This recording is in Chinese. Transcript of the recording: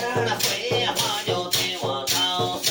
了，回话就对我高声。